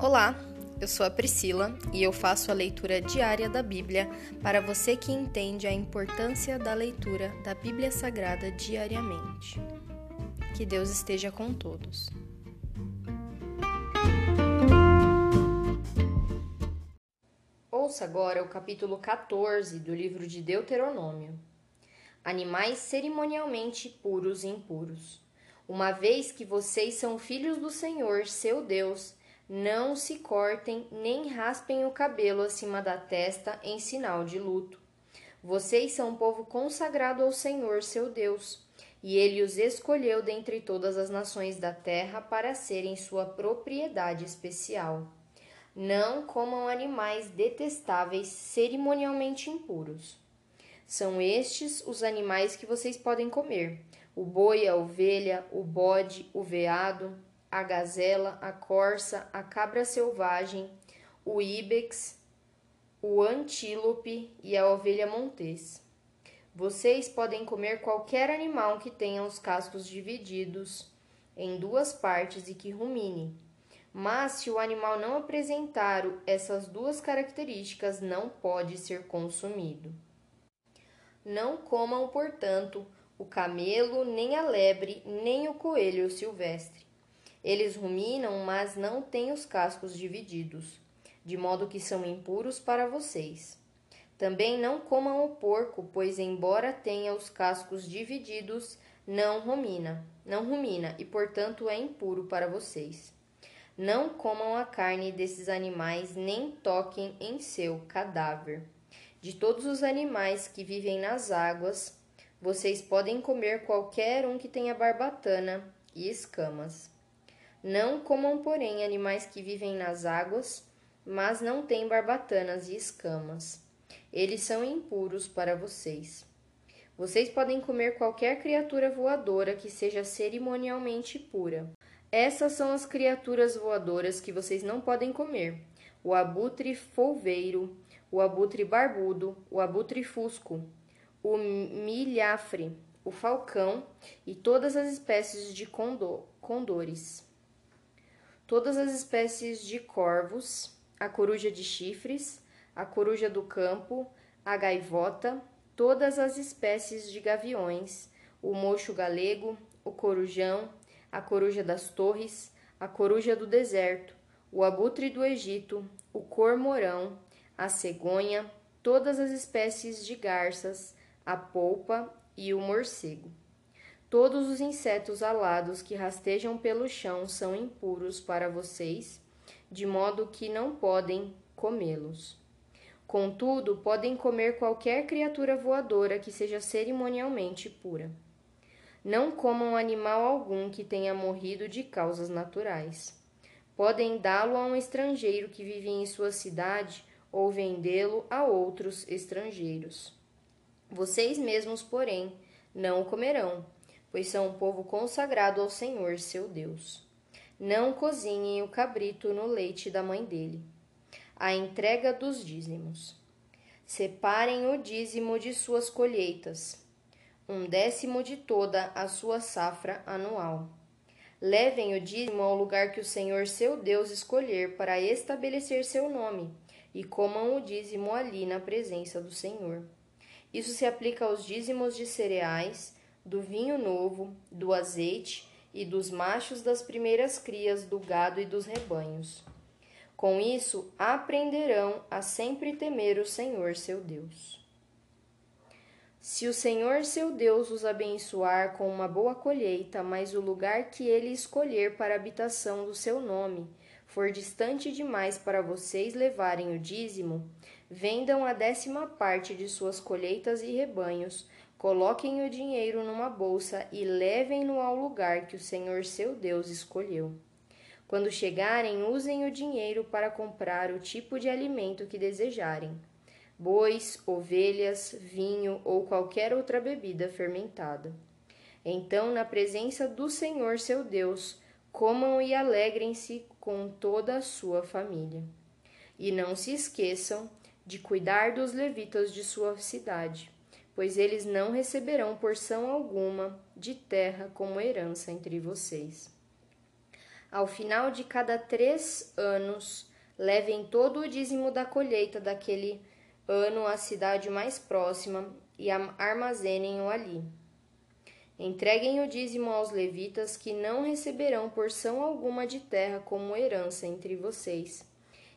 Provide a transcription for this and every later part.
Olá, eu sou a Priscila e eu faço a leitura diária da Bíblia para você que entende a importância da leitura da Bíblia Sagrada diariamente. Que Deus esteja com todos. Ouça agora o capítulo 14 do livro de Deuteronômio. Animais cerimonialmente puros e impuros. Uma vez que vocês são filhos do Senhor, seu Deus, não se cortem nem raspem o cabelo acima da testa em sinal de luto. Vocês são um povo consagrado ao Senhor, seu Deus, e ele os escolheu dentre todas as nações da terra para serem sua propriedade especial. Não comam animais detestáveis, cerimonialmente impuros. São estes os animais que vocês podem comer: o boi, a ovelha, o bode, o veado, a gazela, a corça, a cabra selvagem, o íbex, o antílope e a ovelha montês. Vocês podem comer qualquer animal que tenha os cascos divididos em duas partes e que rumine. Mas se o animal não apresentar essas duas características, não pode ser consumido. Não comam, portanto, o camelo, nem a lebre, nem o coelho silvestre. Eles ruminam, mas não têm os cascos divididos, de modo que são impuros para vocês. Também não comam o porco, pois embora tenha os cascos divididos, não rumina, não rumina e portanto é impuro para vocês. Não comam a carne desses animais, nem toquem em seu cadáver. De todos os animais que vivem nas águas, vocês podem comer qualquer um que tenha barbatana e escamas. Não comam, porém, animais que vivem nas águas, mas não têm barbatanas e escamas. Eles são impuros para vocês. Vocês podem comer qualquer criatura voadora que seja cerimonialmente pura. Essas são as criaturas voadoras que vocês não podem comer: o abutre folveiro, o abutre barbudo, o abutre fusco, o milhafre, o falcão e todas as espécies de condores todas as espécies de corvos, a coruja de chifres, a coruja do campo, a gaivota, todas as espécies de gaviões, o mocho galego, o corujão, a coruja das torres, a coruja do deserto, o abutre do Egito, o cormorão, a cegonha, todas as espécies de garças, a polpa e o morcego. Todos os insetos alados que rastejam pelo chão são impuros para vocês, de modo que não podem comê-los. Contudo, podem comer qualquer criatura voadora que seja cerimonialmente pura. Não comam animal algum que tenha morrido de causas naturais. Podem dá-lo a um estrangeiro que vive em sua cidade ou vendê-lo a outros estrangeiros. Vocês mesmos, porém, não o comerão pois são um povo consagrado ao Senhor seu Deus. Não cozinhem o cabrito no leite da mãe dele. A entrega dos dízimos. Separem o dízimo de suas colheitas, um décimo de toda a sua safra anual. Levem o dízimo ao lugar que o Senhor seu Deus escolher para estabelecer seu nome, e comam o dízimo ali na presença do Senhor. Isso se aplica aos dízimos de cereais, do vinho novo, do azeite e dos machos das primeiras crias do gado e dos rebanhos. Com isso, aprenderão a sempre temer o Senhor seu Deus. Se o Senhor seu Deus os abençoar com uma boa colheita, mas o lugar que ele escolher para habitação do seu nome for distante demais para vocês levarem o dízimo, vendam a décima parte de suas colheitas e rebanhos Coloquem o dinheiro numa bolsa e levem-no ao lugar que o Senhor seu Deus escolheu. Quando chegarem, usem o dinheiro para comprar o tipo de alimento que desejarem: bois, ovelhas, vinho ou qualquer outra bebida fermentada. Então, na presença do Senhor seu Deus, comam e alegrem-se com toda a sua família. E não se esqueçam de cuidar dos levitas de sua cidade pois eles não receberão porção alguma de terra como herança entre vocês. Ao final de cada três anos, levem todo o dízimo da colheita daquele ano à cidade mais próxima e armazenem-o ali. Entreguem o dízimo aos levitas, que não receberão porção alguma de terra como herança entre vocês,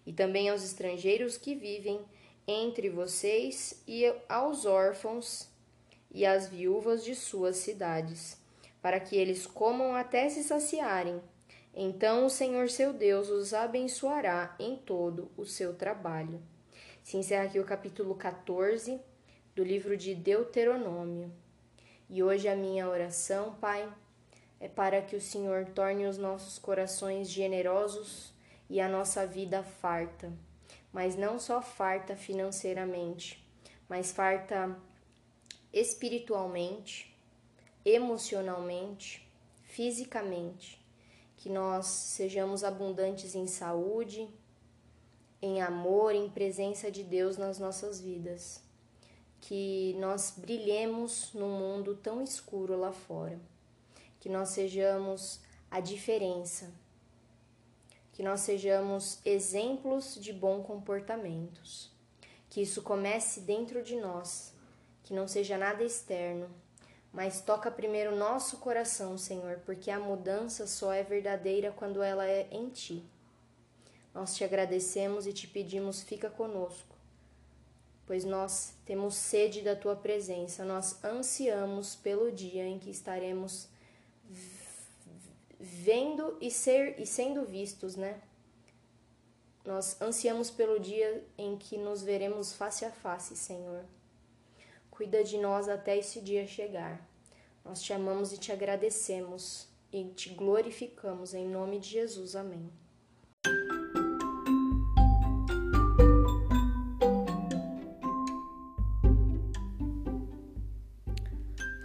e também aos estrangeiros que vivem entre vocês e aos órfãos e às viúvas de suas cidades, para que eles comam até se saciarem. Então o Senhor seu Deus os abençoará em todo o seu trabalho. Se encerra aqui o capítulo 14 do livro de Deuteronômio. E hoje a minha oração, Pai, é para que o Senhor torne os nossos corações generosos e a nossa vida farta, mas não só farta financeiramente, mas farta espiritualmente, emocionalmente, fisicamente, que nós sejamos abundantes em saúde, em amor, em presença de Deus nas nossas vidas. Que nós brilhemos num mundo tão escuro lá fora, que nós sejamos a diferença, que nós sejamos exemplos de bom comportamentos, que isso comece dentro de nós, que não seja nada externo, mas toca primeiro nosso coração, Senhor, porque a mudança só é verdadeira quando ela é em Ti. Nós te agradecemos e te pedimos, fica conosco pois nós temos sede da tua presença, nós ansiamos pelo dia em que estaremos vendo e ser e sendo vistos, né? Nós ansiamos pelo dia em que nos veremos face a face, Senhor. Cuida de nós até esse dia chegar. Nós te amamos e te agradecemos e te glorificamos em nome de Jesus. Amém.